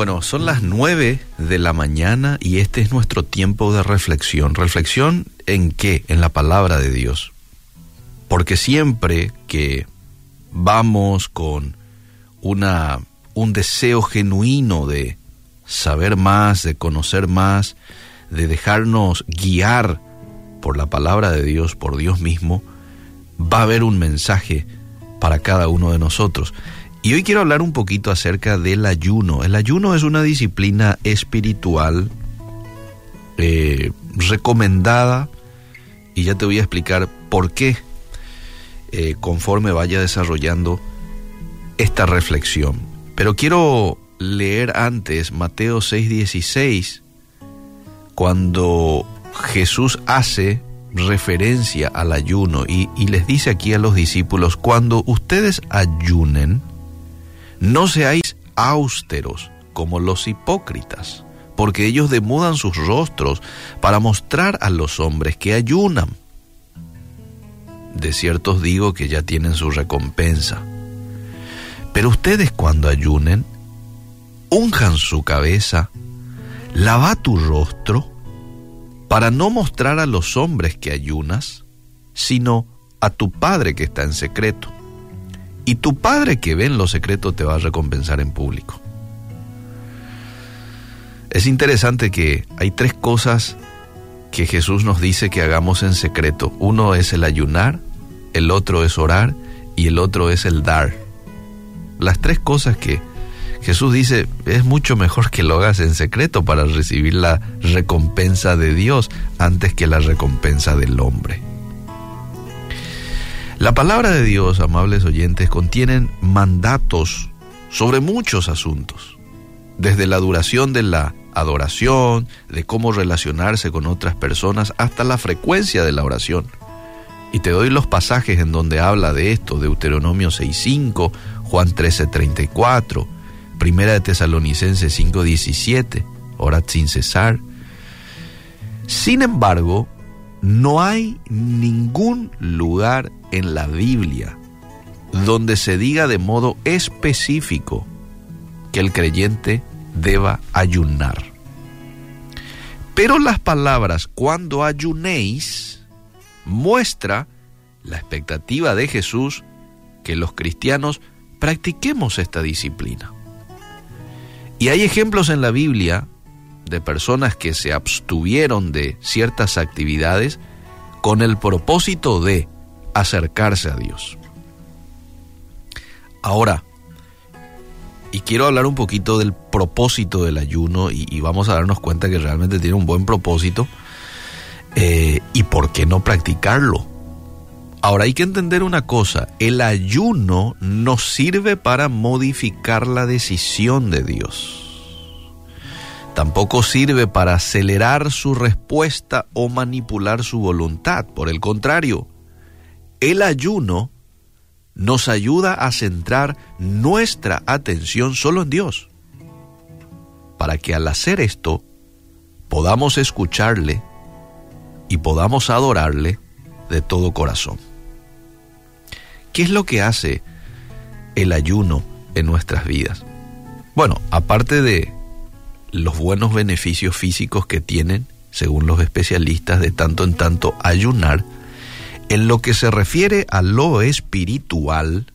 Bueno, son las nueve de la mañana y este es nuestro tiempo de reflexión. ¿Reflexión en qué? En la palabra de Dios. Porque siempre que vamos con una, un deseo genuino de saber más, de conocer más, de dejarnos guiar por la palabra de Dios, por Dios mismo, va a haber un mensaje para cada uno de nosotros. Y hoy quiero hablar un poquito acerca del ayuno. El ayuno es una disciplina espiritual eh, recomendada y ya te voy a explicar por qué eh, conforme vaya desarrollando esta reflexión. Pero quiero leer antes Mateo 6:16, cuando Jesús hace referencia al ayuno y, y les dice aquí a los discípulos, cuando ustedes ayunen, no seáis austeros como los hipócritas, porque ellos demudan sus rostros para mostrar a los hombres que ayunan. De cierto os digo que ya tienen su recompensa. Pero ustedes cuando ayunen, unjan su cabeza, lava tu rostro, para no mostrar a los hombres que ayunas, sino a tu Padre que está en secreto y tu Padre que ve en lo secreto te va a recompensar en público. Es interesante que hay tres cosas que Jesús nos dice que hagamos en secreto. Uno es el ayunar, el otro es orar y el otro es el dar. Las tres cosas que Jesús dice es mucho mejor que lo hagas en secreto para recibir la recompensa de Dios antes que la recompensa del hombre. La palabra de Dios, amables oyentes, contienen mandatos sobre muchos asuntos, desde la duración de la adoración, de cómo relacionarse con otras personas, hasta la frecuencia de la oración. Y te doy los pasajes en donde habla de esto, Deuteronomio 6.5, Juan 13.34, Primera de Tesalonicenses 5.17, orad sin cesar. Sin embargo, no hay ningún lugar en la Biblia donde se diga de modo específico que el creyente deba ayunar. Pero las palabras cuando ayunéis muestra la expectativa de Jesús que los cristianos practiquemos esta disciplina. Y hay ejemplos en la Biblia de personas que se abstuvieron de ciertas actividades con el propósito de acercarse a Dios. Ahora, y quiero hablar un poquito del propósito del ayuno y, vamos a darnos cuenta que realmente tiene un buen propósito eh, y por qué no practicarlo. Ahora hay que entender una cosa, el ayuno nos sirve para modificar la decisión de Dios. Tampoco sirve para acelerar su respuesta o manipular su voluntad. Por el contrario, el ayuno nos ayuda a centrar nuestra atención solo en Dios, para que al hacer esto podamos escucharle y podamos adorarle de todo corazón. ¿Qué es lo que hace el ayuno en nuestras vidas? Bueno, aparte de los buenos beneficios físicos que tienen, según los especialistas, de tanto en tanto ayunar, en lo que se refiere a lo espiritual,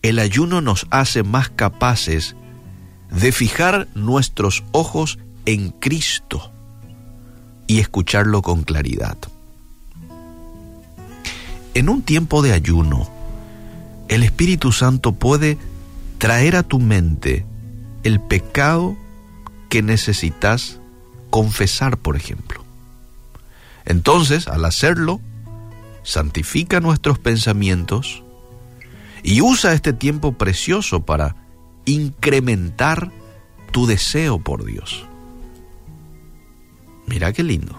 el ayuno nos hace más capaces de fijar nuestros ojos en Cristo y escucharlo con claridad. En un tiempo de ayuno, el Espíritu Santo puede traer a tu mente el pecado que necesitas confesar, por ejemplo. Entonces, al hacerlo, santifica nuestros pensamientos y usa este tiempo precioso para incrementar tu deseo por Dios. Mira qué lindo.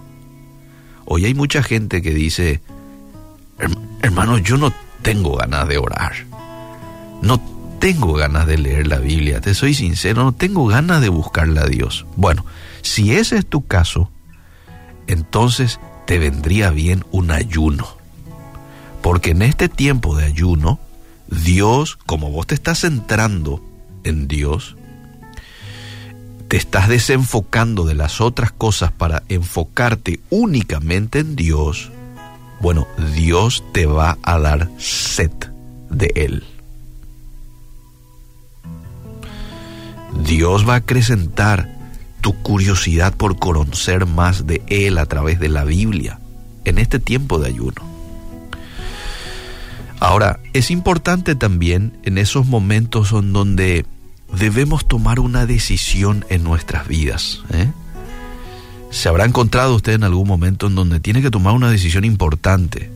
Hoy hay mucha gente que dice, hermano, yo no tengo ganas de orar. No tengo ganas de leer la Biblia, te soy sincero, no tengo ganas de buscarle a Dios. Bueno, si ese es tu caso, entonces te vendría bien un ayuno. Porque en este tiempo de ayuno, Dios, como vos te estás centrando en Dios, te estás desenfocando de las otras cosas para enfocarte únicamente en Dios, bueno, Dios te va a dar sed de Él. Dios va a acrecentar tu curiosidad por conocer más de Él a través de la Biblia en este tiempo de ayuno. Ahora, es importante también en esos momentos en donde debemos tomar una decisión en nuestras vidas. ¿eh? Se habrá encontrado usted en algún momento en donde tiene que tomar una decisión importante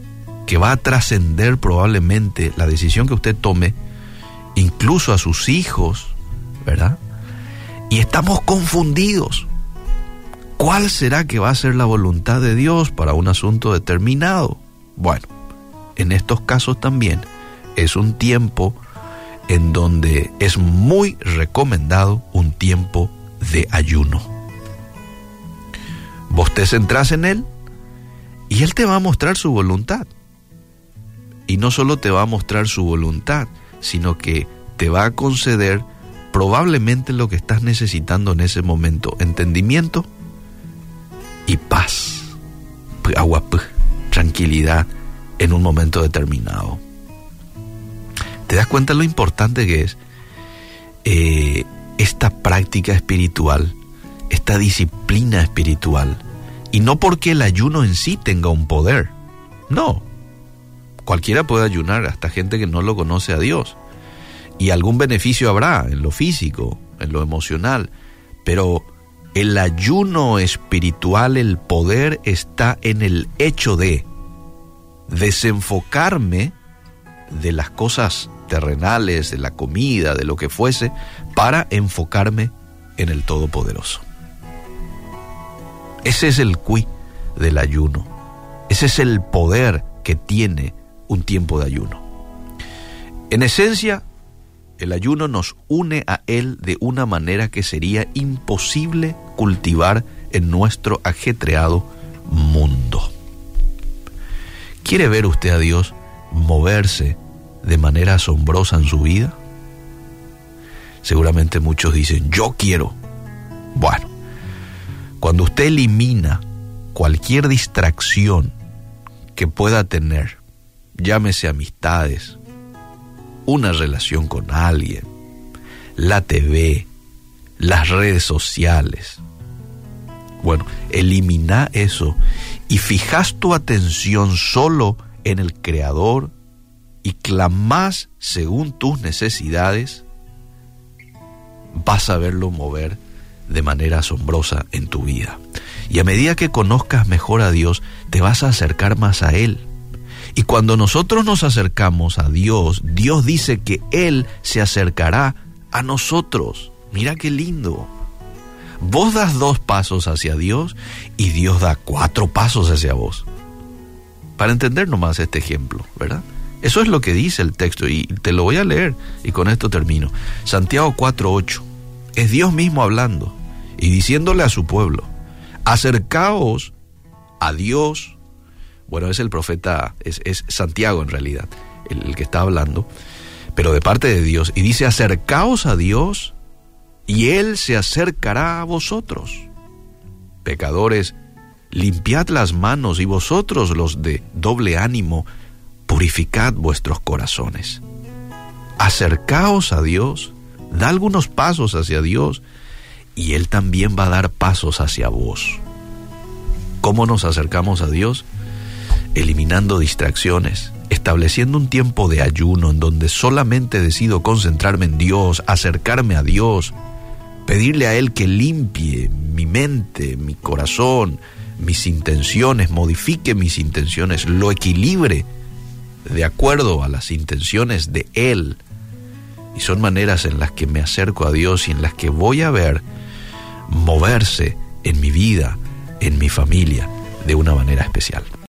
que va a trascender probablemente la decisión que usted tome, incluso a sus hijos, ¿verdad? Y estamos confundidos. ¿Cuál será que va a ser la voluntad de Dios para un asunto determinado? Bueno, en estos casos también es un tiempo en donde es muy recomendado un tiempo de ayuno. Vos te centrás en Él y Él te va a mostrar su voluntad. Y no solo te va a mostrar su voluntad, sino que te va a conceder probablemente lo que estás necesitando en ese momento, entendimiento y paz, agua, tranquilidad en un momento determinado. ¿Te das cuenta lo importante que es eh, esta práctica espiritual, esta disciplina espiritual? Y no porque el ayuno en sí tenga un poder, no. Cualquiera puede ayunar, hasta gente que no lo conoce a Dios. Y algún beneficio habrá en lo físico, en lo emocional, pero el ayuno espiritual, el poder está en el hecho de desenfocarme de las cosas terrenales, de la comida, de lo que fuese, para enfocarme en el Todopoderoso. Ese es el qui del ayuno. Ese es el poder que tiene un tiempo de ayuno. En esencia, el ayuno nos une a Él de una manera que sería imposible cultivar en nuestro ajetreado mundo. ¿Quiere ver usted a Dios moverse de manera asombrosa en su vida? Seguramente muchos dicen, yo quiero. Bueno, cuando usted elimina cualquier distracción que pueda tener, llámese amistades, una relación con alguien, la TV, las redes sociales. Bueno, elimina eso y fijas tu atención solo en el Creador y clamás según tus necesidades, vas a verlo mover de manera asombrosa en tu vida. Y a medida que conozcas mejor a Dios, te vas a acercar más a Él. Y cuando nosotros nos acercamos a Dios, Dios dice que Él se acercará a nosotros. Mira qué lindo. Vos das dos pasos hacia Dios y Dios da cuatro pasos hacia vos. Para entender nomás este ejemplo, ¿verdad? Eso es lo que dice el texto y te lo voy a leer y con esto termino. Santiago 4.8. Es Dios mismo hablando y diciéndole a su pueblo, acercaos a Dios bueno, es el profeta, es, Santiago en realidad, el, que está hablando, pero de parte de Dios. Y dice, acercaos a Dios y Él se acercará a vosotros. Pecadores, limpiad las manos y vosotros los de doble ánimo, purificad vuestros corazones. Acercaos a Dios, da algunos pasos hacia Dios y Él también va a dar pasos hacia vos. ¿Cómo nos acercamos a Dios? eliminando distracciones, estableciendo un tiempo de ayuno en donde solamente decido concentrarme en Dios, acercarme a Dios, pedirle a Él que limpie mi mente, mi corazón, mis intenciones, modifique mis intenciones, lo equilibre de acuerdo a las intenciones de Él. Y son maneras en las que me acerco a Dios y en las que voy a ver moverse en mi vida, en mi familia, de una manera especial.